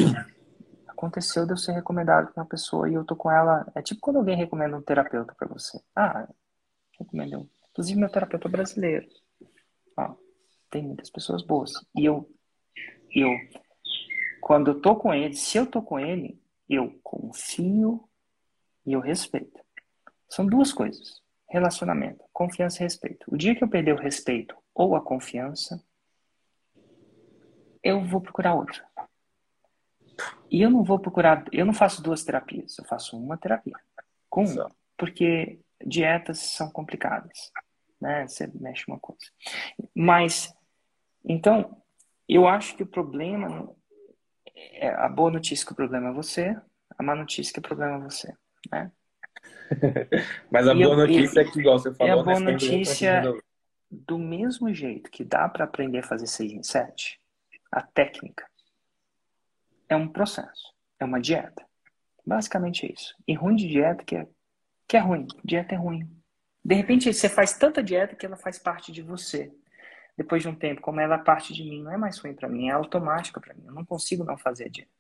Aconteceu de eu ser recomendado para uma pessoa e eu tô com ela. É tipo quando alguém recomenda um terapeuta para você. Ah, recomendo. Inclusive, meu terapeuta brasileiro. Tem muitas pessoas boas. E eu, eu, quando eu tô com ele, se eu tô com ele, eu confio e eu respeito. São duas coisas: relacionamento, confiança e respeito. O dia que eu perder o respeito ou a confiança, eu vou procurar outra. E eu não vou procurar, eu não faço duas terapias, eu faço uma terapia. Com uma, porque dietas são complicadas, né? Você mexe uma coisa. Mas então, eu acho que o problema é, a boa notícia que o problema é você, a má notícia é que o problema é você, né? Mas a e boa eu, notícia e, é que, igual você falou, é a boa né, notícia, do mesmo jeito que dá para aprender a fazer 6 em 7, a técnica é um processo, é uma dieta. Basicamente é isso. E ruim de dieta que é, que é ruim. Dieta é ruim. De repente você faz tanta dieta que ela faz parte de você depois de um tempo, como ela é parte de mim, não é mais ruim para mim, é automática para mim. Eu não consigo não fazer a dieta.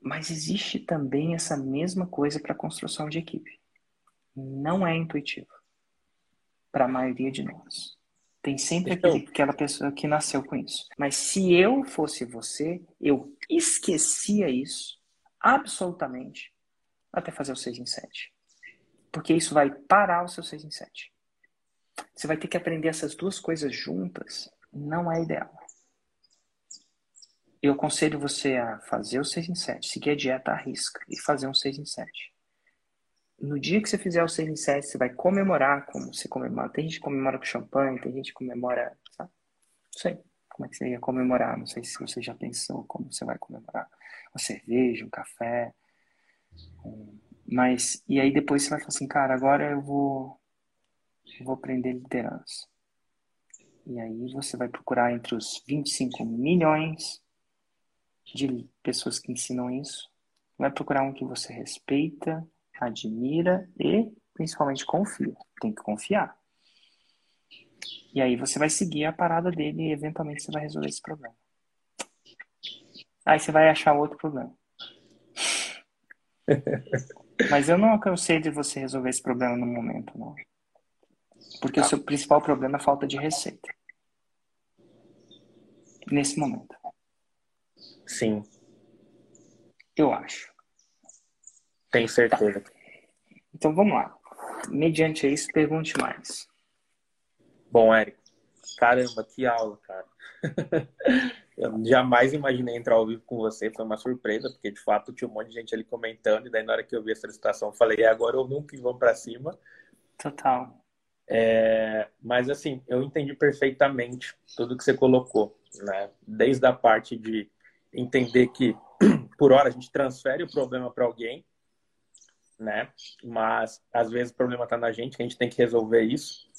Mas existe também essa mesma coisa para a construção de equipe. Não é intuitivo para a maioria de nós. Tem sempre então, aquele, aquela pessoa que nasceu com isso. Mas se eu fosse você, eu esquecia isso absolutamente até fazer o 6 em 7. Porque isso vai parar o seu 6 em 7. Você vai ter que aprender essas duas coisas juntas. Não é ideal. Eu aconselho você a fazer o 6 em 7, seguir a dieta à risca e fazer um 6 em 7. No dia que você fizer o 6 em 7, você vai comemorar como você comemora. Tem gente que comemora com champanhe, tem gente que comemora. Sabe? Não sei como é que você ia comemorar. Não sei se você já pensou como você vai comemorar. Uma cerveja, um café. Mas, e aí depois você vai falar assim, cara, agora eu vou vou aprender liderança. E aí você vai procurar entre os 25 milhões de pessoas que ensinam isso. Vai procurar um que você respeita, admira e principalmente confia. Tem que confiar. E aí você vai seguir a parada dele e eventualmente você vai resolver esse problema. Aí você vai achar outro problema. Mas eu não aconselho você resolver esse problema no momento, não. Porque tá. o seu principal problema é falta de receita. Nesse momento. Sim. Eu acho. Tenho certeza. Tá. Então vamos lá. Mediante isso, pergunte mais. Bom, Érico, caramba, que aula, cara. Eu jamais imaginei entrar ao vivo com você, foi uma surpresa, porque de fato tinha um monte de gente ali comentando, e daí na hora que eu vi essa situação, eu falei, agora eu nunca vou para cima. Total. É, mas assim, eu entendi perfeitamente tudo que você colocou, né? Desde a parte de entender que por hora a gente transfere o problema para alguém, né? Mas às vezes o problema está na gente, a gente tem que resolver isso.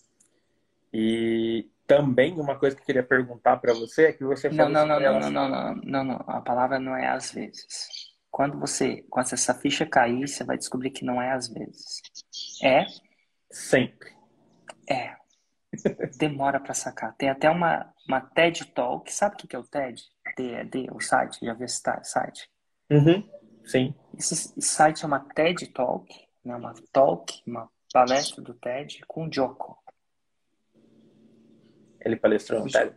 E também uma coisa que eu queria perguntar para você é que você não não não não, não não não não não a palavra não é às vezes. Quando você quando essa ficha cair, você vai descobrir que não é às vezes. É sempre. É. Demora para sacar. Tem até uma, uma TED Talk. Sabe o que é o TED? TED, o site. Já viu esse site? Uhum. Sim. Esse site é uma TED Talk, né? uma talk, uma palestra do TED com o Joko. Ele palestrou no TED.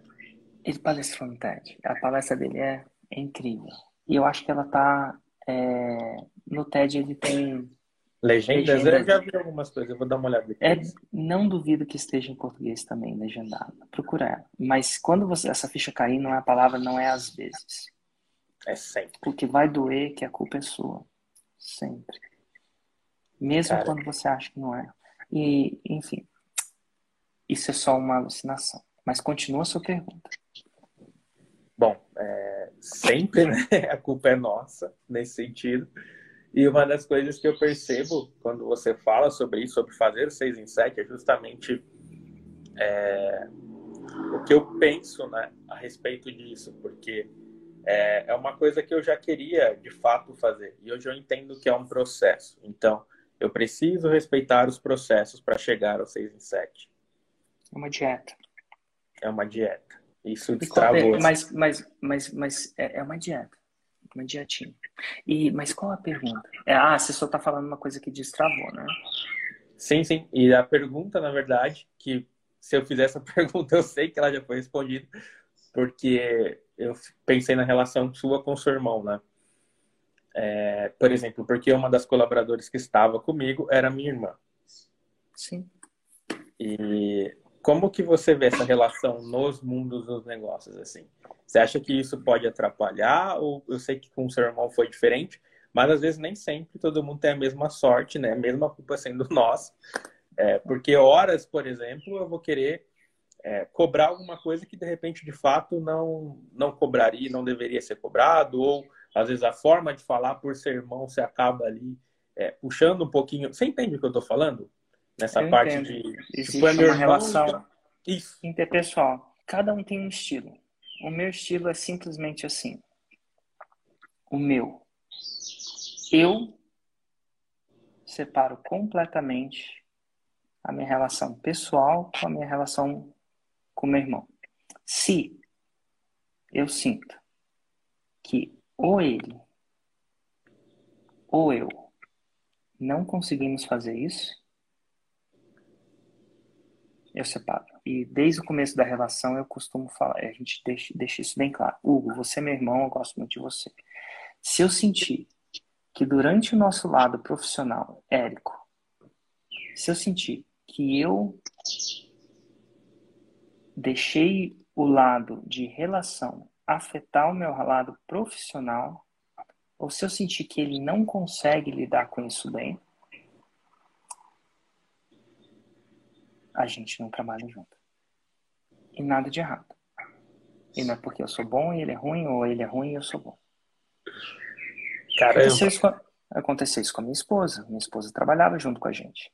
Ele palestrou no TED. A palestra dele é, é incrível. E eu acho que ela tá. É, no TED ele tem. Legendas, legenda. eu já vi algumas coisas, eu vou dar uma olhada depois. É, não duvido que esteja em português também, legendado. Procura ela. Mas quando você, essa ficha cair, não é a palavra, não é às vezes. É sempre. Porque vai doer que a culpa é sua. Sempre. Mesmo Cara. quando você acha que não é. E, enfim, isso é só uma alucinação. Mas continua a sua pergunta. Bom, é, sempre né? a culpa é nossa nesse sentido. E uma das coisas que eu percebo quando você fala sobre isso, sobre fazer seis em sete, é justamente é, o que eu penso né, a respeito disso, porque é, é uma coisa que eu já queria de fato fazer e hoje eu entendo que é um processo. Então, eu preciso respeitar os processos para chegar ao seis em sete. É uma dieta. É uma dieta. Isso destravou. Mas, mas, mas, mas é, é uma dieta. Uma dietinha. E, mas qual a pergunta? É, ah, você só está falando uma coisa que destravou, né? Sim, sim. E a pergunta, na verdade, que se eu fizer essa pergunta, eu sei que ela já foi respondida, porque eu pensei na relação sua com o seu irmão, né? É, por exemplo, porque uma das colaboradoras que estava comigo era minha irmã. Sim. E como que você vê essa relação nos mundos dos negócios assim? Você acha que isso pode atrapalhar ou eu sei que com o seu irmão foi diferente, mas às vezes nem sempre todo mundo tem a mesma sorte, né? A mesma culpa sendo nossa. É, porque horas, por exemplo, eu vou querer é, cobrar alguma coisa que de repente de fato não não cobraria, não deveria ser cobrado ou às vezes a forma de falar por ser irmão você acaba ali é, puxando um pouquinho. Você entende o que eu estou falando? Nessa eu parte entendo. de Existe tipo, é uma relação Isso. interpessoal. Cada um tem um estilo. O meu estilo é simplesmente assim. O meu. Eu separo completamente a minha relação pessoal com a minha relação com meu irmão. Se eu sinto que ou ele ou eu não conseguimos fazer isso, eu separo. E desde o começo da relação eu costumo falar, a gente deixa, deixa isso bem claro. Hugo, você é meu irmão, eu gosto muito de você. Se eu sentir que durante o nosso lado profissional, Érico, se eu sentir que eu deixei o lado de relação afetar o meu lado profissional, ou se eu sentir que ele não consegue lidar com isso bem, a gente não trabalha junto. E nada de errado. E não é porque eu sou bom e ele é ruim, ou ele é ruim e eu sou bom. Aconteceu isso, com, aconteceu isso com a minha esposa. Minha esposa trabalhava junto com a gente.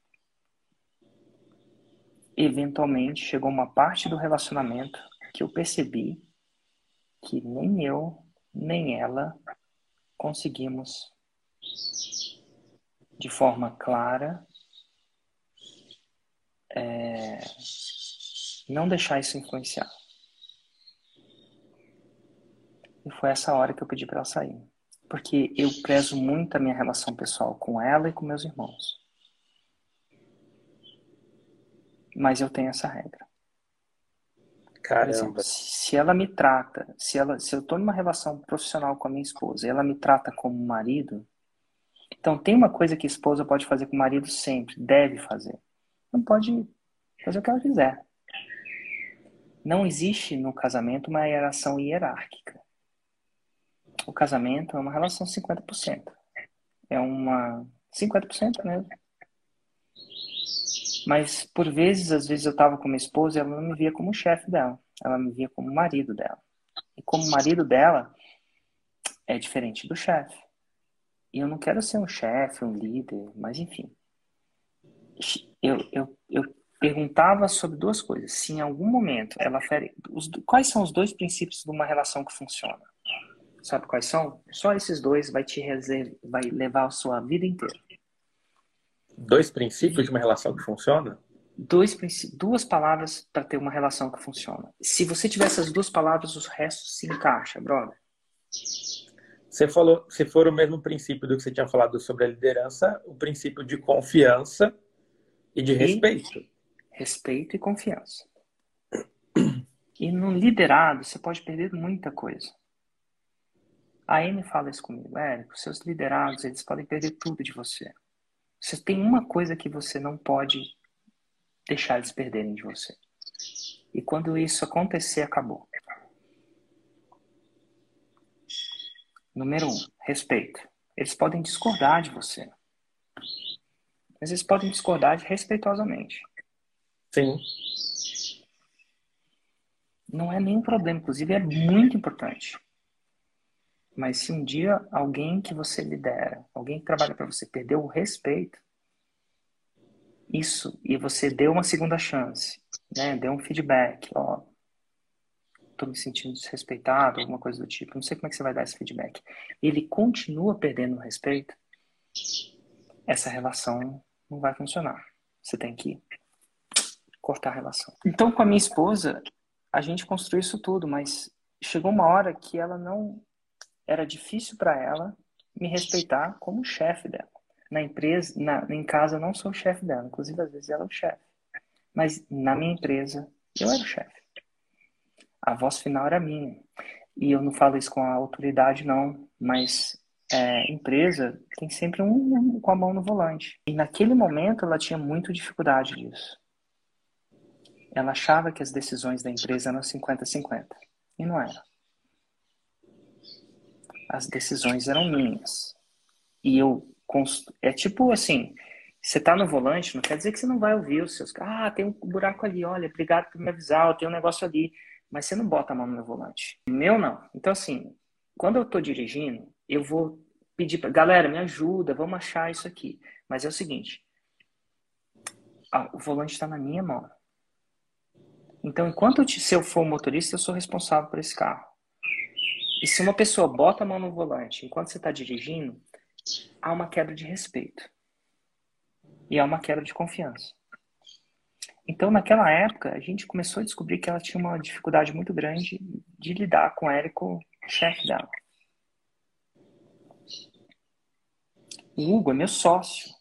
Eventualmente chegou uma parte do relacionamento que eu percebi que nem eu, nem ela conseguimos de forma clara é, não deixar isso influenciar. E foi essa hora que eu pedi para ela sair. Porque eu prezo muito a minha relação pessoal com ela e com meus irmãos. Mas eu tenho essa regra. Caramba. Exemplo, se ela me trata, se, ela, se eu estou numa relação profissional com a minha esposa e ela me trata como marido, então tem uma coisa que a esposa pode fazer com o marido sempre, deve fazer não pode fazer o que ela quiser. Não existe no casamento uma relação hierárquica. O casamento é uma relação 50%. É uma 50% mesmo. Mas por vezes, às vezes eu estava com minha esposa e ela não me via como chefe dela. Ela me via como marido dela. E como marido dela é diferente do chefe. E eu não quero ser um chefe, um líder, mas enfim eu, eu, eu perguntava sobre duas coisas. Se em algum momento ela fere. Os, quais são os dois princípios de uma relação que funciona? Sabe quais são? Só esses dois vai te reserva, vai levar a sua vida inteira. Dois princípios de uma relação que funciona? Dois, duas palavras para ter uma relação que funciona. Se você tiver essas duas palavras, o resto se encaixa, brother. Você falou, se for o mesmo princípio do que você tinha falado sobre a liderança, o princípio de confiança e de respeito. Respeito e confiança. E no liderado, você pode perder muita coisa. A Amy fala isso comigo, Érico, seus liderados, eles podem perder tudo de você. Você tem uma coisa que você não pode deixar eles perderem de você. E quando isso acontecer, acabou. Número um, respeito. Eles podem discordar de você. Mas eles podem discordar de respeitosamente. Sim. Não é nenhum problema, inclusive é muito importante. Mas se um dia alguém que você lidera, alguém que trabalha para você, perdeu o respeito, isso, e você deu uma segunda chance, né? Deu um feedback, ó, tô me sentindo desrespeitado, alguma coisa do tipo, não sei como é que você vai dar esse feedback. Ele continua perdendo o respeito, essa relação não vai funcionar. Você tem que cortar a relação. Então, com a minha esposa, a gente construiu isso tudo, mas chegou uma hora que ela não era difícil para ela me respeitar como chefe dela. Na empresa, na, em casa eu não sou o chefe dela, inclusive às vezes ela é o chefe. Mas na minha empresa eu era o chefe. A voz final era minha. E eu não falo isso com a autoridade não, mas é, empresa tem sempre um, um com a mão no volante. E naquele momento ela tinha muita dificuldade disso. Ela achava que as decisões da empresa eram 50-50. E não era. As decisões eram minhas. E eu. Const... É tipo assim: você tá no volante, não quer dizer que você não vai ouvir os seus. Ah, tem um buraco ali, olha, obrigado por me avisar, tem um negócio ali. Mas você não bota a mão no volante. Meu não. Então, assim, quando eu tô dirigindo, eu vou pedir para galera, me ajuda, vamos achar isso aqui. Mas é o seguinte: ah, o volante está na minha mão. Então, enquanto eu, se eu for motorista, eu sou responsável por esse carro. E se uma pessoa bota a mão no volante enquanto você está dirigindo, há uma quebra de respeito. E há uma quebra de confiança. Então, naquela época, a gente começou a descobrir que ela tinha uma dificuldade muito grande de lidar com o Érico, chefe dela. O Hugo é meu sócio.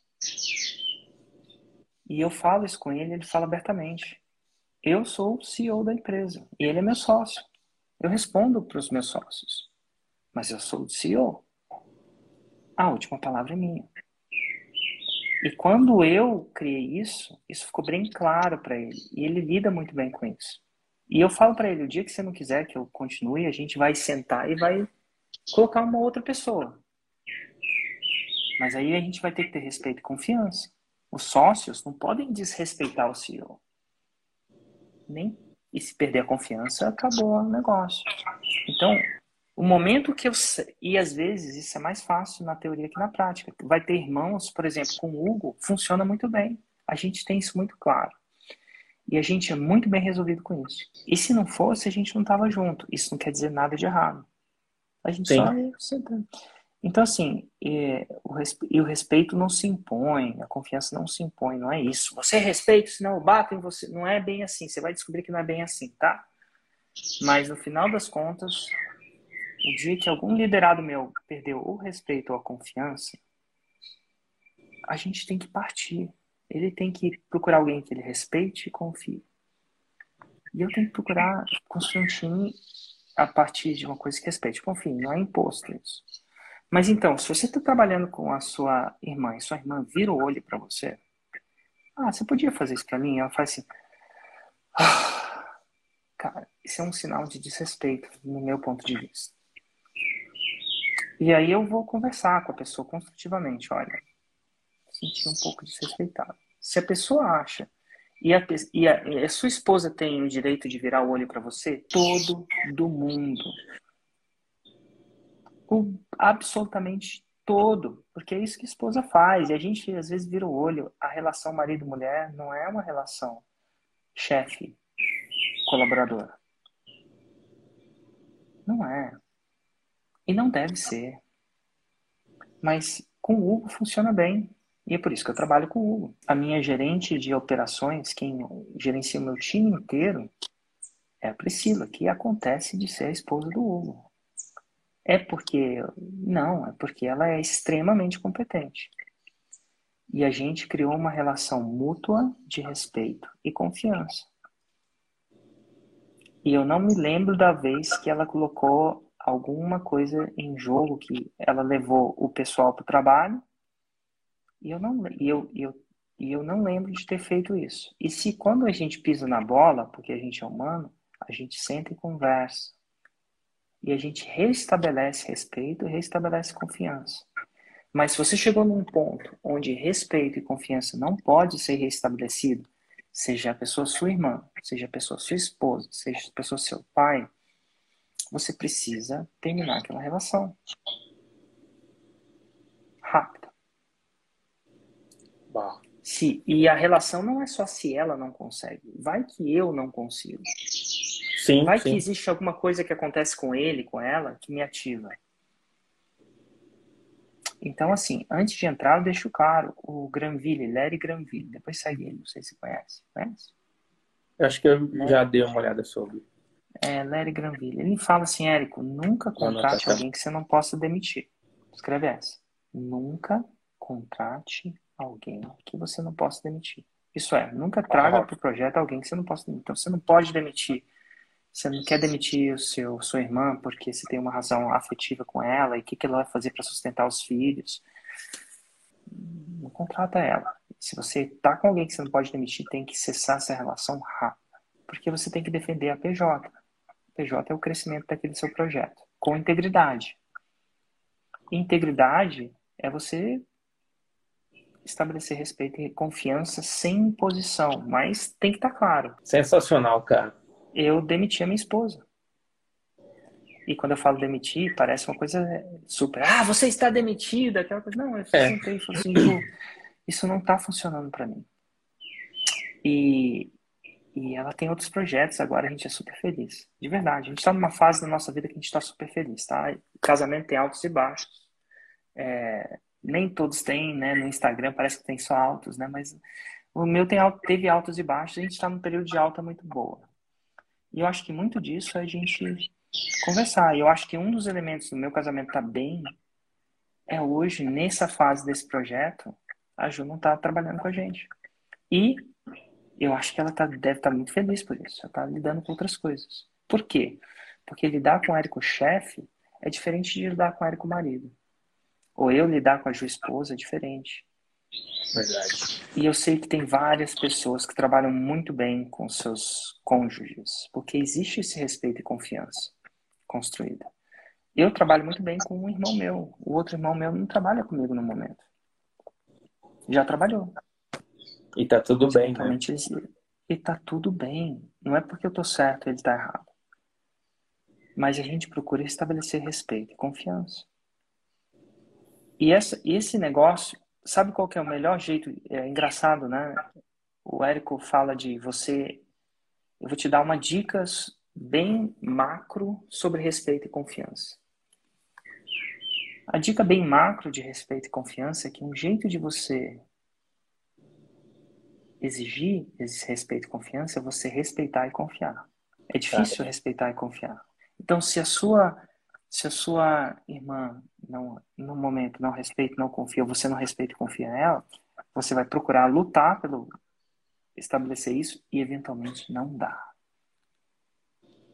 E eu falo isso com ele, ele fala abertamente. Eu sou o CEO da empresa e ele é meu sócio. Eu respondo para os meus sócios, mas eu sou o CEO. A última palavra é minha. E quando eu criei isso, isso ficou bem claro para ele. E ele lida muito bem com isso. E eu falo para ele: o dia que você não quiser que eu continue, a gente vai sentar e vai colocar uma outra pessoa. Mas aí a gente vai ter que ter respeito e confiança. Os sócios não podem desrespeitar o CEO nem e se perder a confiança, acabou o negócio. Então, o momento que eu e às vezes isso é mais fácil na teoria que na prática. Vai ter irmãos, por exemplo, com o Hugo, funciona muito bem. A gente tem isso muito claro. E a gente é muito bem resolvido com isso. E se não fosse, a gente não estava junto. Isso não quer dizer nada de errado. A gente Sim. só então, assim, e o, e o respeito não se impõe, a confiança não se impõe, não é isso. Você respeita, senão eu bato em você. Não é bem assim, você vai descobrir que não é bem assim, tá? Mas no final das contas, o dia que algum liderado meu perdeu o respeito ou a confiança, a gente tem que partir. Ele tem que procurar alguém que ele respeite e confie. E eu tenho que procurar construir um time a partir de uma coisa que respeite. Confie, não é imposto isso. Mas então, se você está trabalhando com a sua irmã e sua irmã vira o olho para você, ah, você podia fazer isso para mim? Ela faz assim, ah, cara, isso é um sinal de desrespeito no meu ponto de vista. E aí eu vou conversar com a pessoa construtivamente, olha, senti um pouco desrespeitado. Se a pessoa acha e a, e a, e a sua esposa tem o direito de virar o olho para você, todo do mundo o absolutamente todo, porque é isso que a esposa faz. E a gente às vezes vira o olho. A relação marido-mulher não é uma relação chefe-colaborador. Não é. E não deve ser. Mas com o Hugo funciona bem. E é por isso que eu trabalho com o Hugo. A minha gerente de operações, quem gerencia o meu time inteiro, é a Priscila, que acontece de ser a esposa do Hugo É porque. Não, é porque ela é extremamente competente. E a gente criou uma relação mútua de respeito e confiança. E eu não me lembro da vez que ela colocou alguma coisa em jogo que ela levou o pessoal para o trabalho. E eu não, e eu, eu, e eu não lembro de ter feito isso. E se quando a gente pisa na bola, porque a gente é humano, a gente senta e conversa. E a gente restabelece respeito e restabelece confiança. Mas se você chegou num ponto onde respeito e confiança não pode ser restabelecido, seja a pessoa sua irmã, seja a pessoa sua esposa, seja a pessoa seu pai, você precisa terminar aquela relação. Rápido. Bah. Se, e a relação não é só se ela não consegue. Vai que eu não consigo. Sim, Vai sim. que existe alguma coisa que acontece com ele, com ela, que me ativa. Então, assim, antes de entrar, eu deixo claro o Granville, Larry Granville. Depois segue ele, não sei se conhece. Conhece? Eu acho que eu já dei uma olhada sobre. É, Larry Granville. Ele fala assim, Érico, nunca contrate tá. alguém que você não possa demitir. Escreve essa. Nunca contrate alguém que você não possa demitir. Isso é, nunca traga para o projeto alguém que você não possa demitir. Então, você não pode demitir. Você não quer demitir o seu sua irmã porque você tem uma razão afetiva com ela e o que, que ela vai fazer para sustentar os filhos. Não contrata ela. Se você está com alguém que você não pode demitir, tem que cessar essa relação rápido. Porque você tem que defender a PJ. A PJ é o crescimento daquele seu projeto. Com integridade. Integridade é você estabelecer respeito e confiança sem imposição. Mas tem que estar claro. Sensacional, cara. Eu demiti a minha esposa. E quando eu falo demitir, parece uma coisa super. Ah, você está demitida, aquela coisa. Não, eu É. sentei e falei assim, isso não está funcionando para mim. E, e ela tem outros projetos agora, a gente é super feliz. De verdade. A gente está numa fase da nossa vida que a gente está super feliz, tá? O casamento tem altos e baixos. É, nem todos têm, né? No Instagram parece que tem só altos, né? Mas o meu tem, teve altos e baixos. A gente está num período de alta muito boa. E eu acho que muito disso é a gente conversar. E eu acho que um dos elementos do meu casamento tá bem é hoje, nessa fase desse projeto, a Ju não tá trabalhando com a gente. E eu acho que ela tá, deve estar muito feliz por isso. Ela tá lidando com outras coisas. Por quê? Porque lidar com o Érico chefe é diferente de lidar com o Érico marido. Ou eu lidar com a Ju esposa é diferente. Verdade. E eu sei que tem várias pessoas que trabalham muito bem com seus cônjuges, porque existe esse respeito e confiança construída. Eu trabalho muito bem com um irmão meu. O outro irmão meu não trabalha comigo no momento. Já trabalhou. E tá tudo bem, né? E tá tudo bem. Não é porque eu tô certo e ele tá errado. Mas a gente procura estabelecer respeito e confiança. E essa, e esse negócio, sabe qual que é o melhor jeito? É engraçado, né? O Érico fala de você. Eu vou te dar uma dica bem macro sobre respeito e confiança. A dica bem macro de respeito e confiança é que um jeito de você exigir esse respeito e confiança é você respeitar e confiar. É difícil respeitar e confiar. Então, se a sua se a sua irmã não no momento não respeita, não confia, você não respeita e confia nela, você vai procurar lutar pelo estabelecer isso e eventualmente não dá.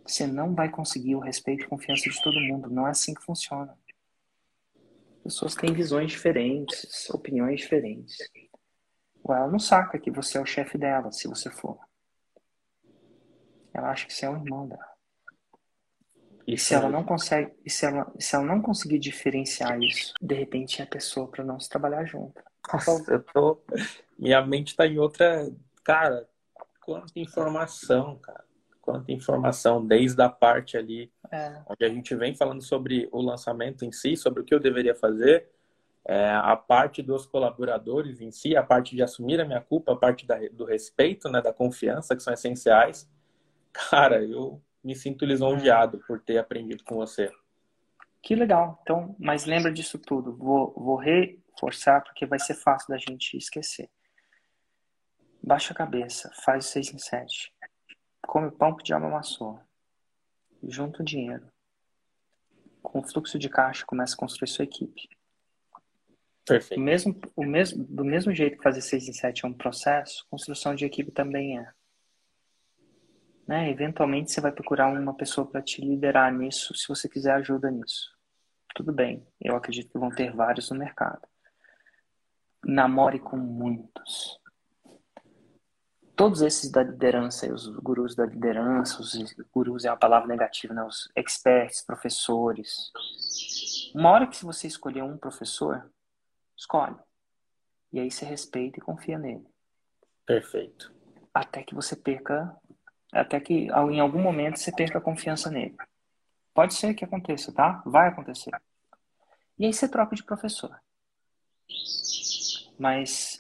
Você não vai conseguir o respeito e confiança de todo mundo. Não é assim que funciona. Pessoas têm visões diferentes, opiniões diferentes. Ou ela não saca que você é o chefe dela, se você for. Ela acha que você é o irmão dela. E se ela não consegue, e se ela, se ela não conseguir diferenciar isso, de repente é a pessoa para não se trabalhar junto. Nossa, eu tô. Minha mente tá em outra. Cara, quanta informação, cara. Quanta informação, desde a parte ali É, onde a gente vem falando sobre o lançamento em si, sobre o que eu deveria fazer, é, a parte dos colaboradores em si, a parte de assumir a minha culpa, a parte da- do respeito, né, da confiança, que são essenciais. Cara, eu me sinto lisonjeado por ter aprendido com você. que legal. Então, mas lembra disso tudo. Vou, vou reforçar porque vai ser fácil da gente esquecer. Baixa a cabeça, faz o 6 em 7. Come o pão que o diabo amassou. Junta o dinheiro. com fluxo de caixa, começa a construir sua equipe. Perfeito. O mesmo, o mesmo, do mesmo jeito que fazer 6 em 7 é um processo, construção de equipe também é. Né? Eventualmente você vai procurar uma pessoa para te liderar nisso, se você quiser ajuda nisso. Tudo bem, eu acredito que vão ter vários no mercado. Namore com muitos. Todos esses da liderança, os gurus da liderança, os gurus é uma palavra negativa, né? os experts, professores. Uma hora que você escolher um professor, escolhe. E aí você respeita e confia nele. Perfeito. Até que você perca até que em algum momento você perca a confiança nele. Pode ser que aconteça, tá? Vai acontecer. E aí você troca de professor. Mas.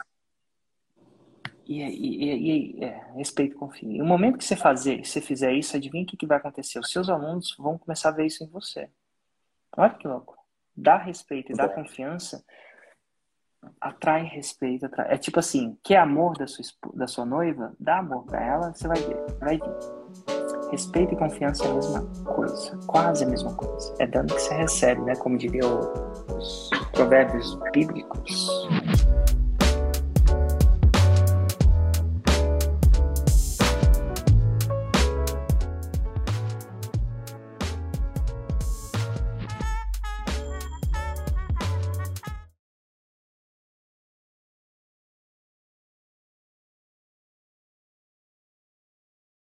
E, e, e, é, respeito e confia. E o momento que você fazer, você fizer isso, adivinha o que, que vai acontecer? Os seus alunos vão começar a ver isso em você. Olha que louco. Dar respeito e dar confiança atrai respeito. Atrai... É tipo assim, quer amor da sua, da sua noiva? Dá amor pra ela, você vai ver, vai vir. Respeito e confiança é a mesma coisa, quase a mesma coisa. É dando que você recebe, né? Como diriam os provérbios bíblicos.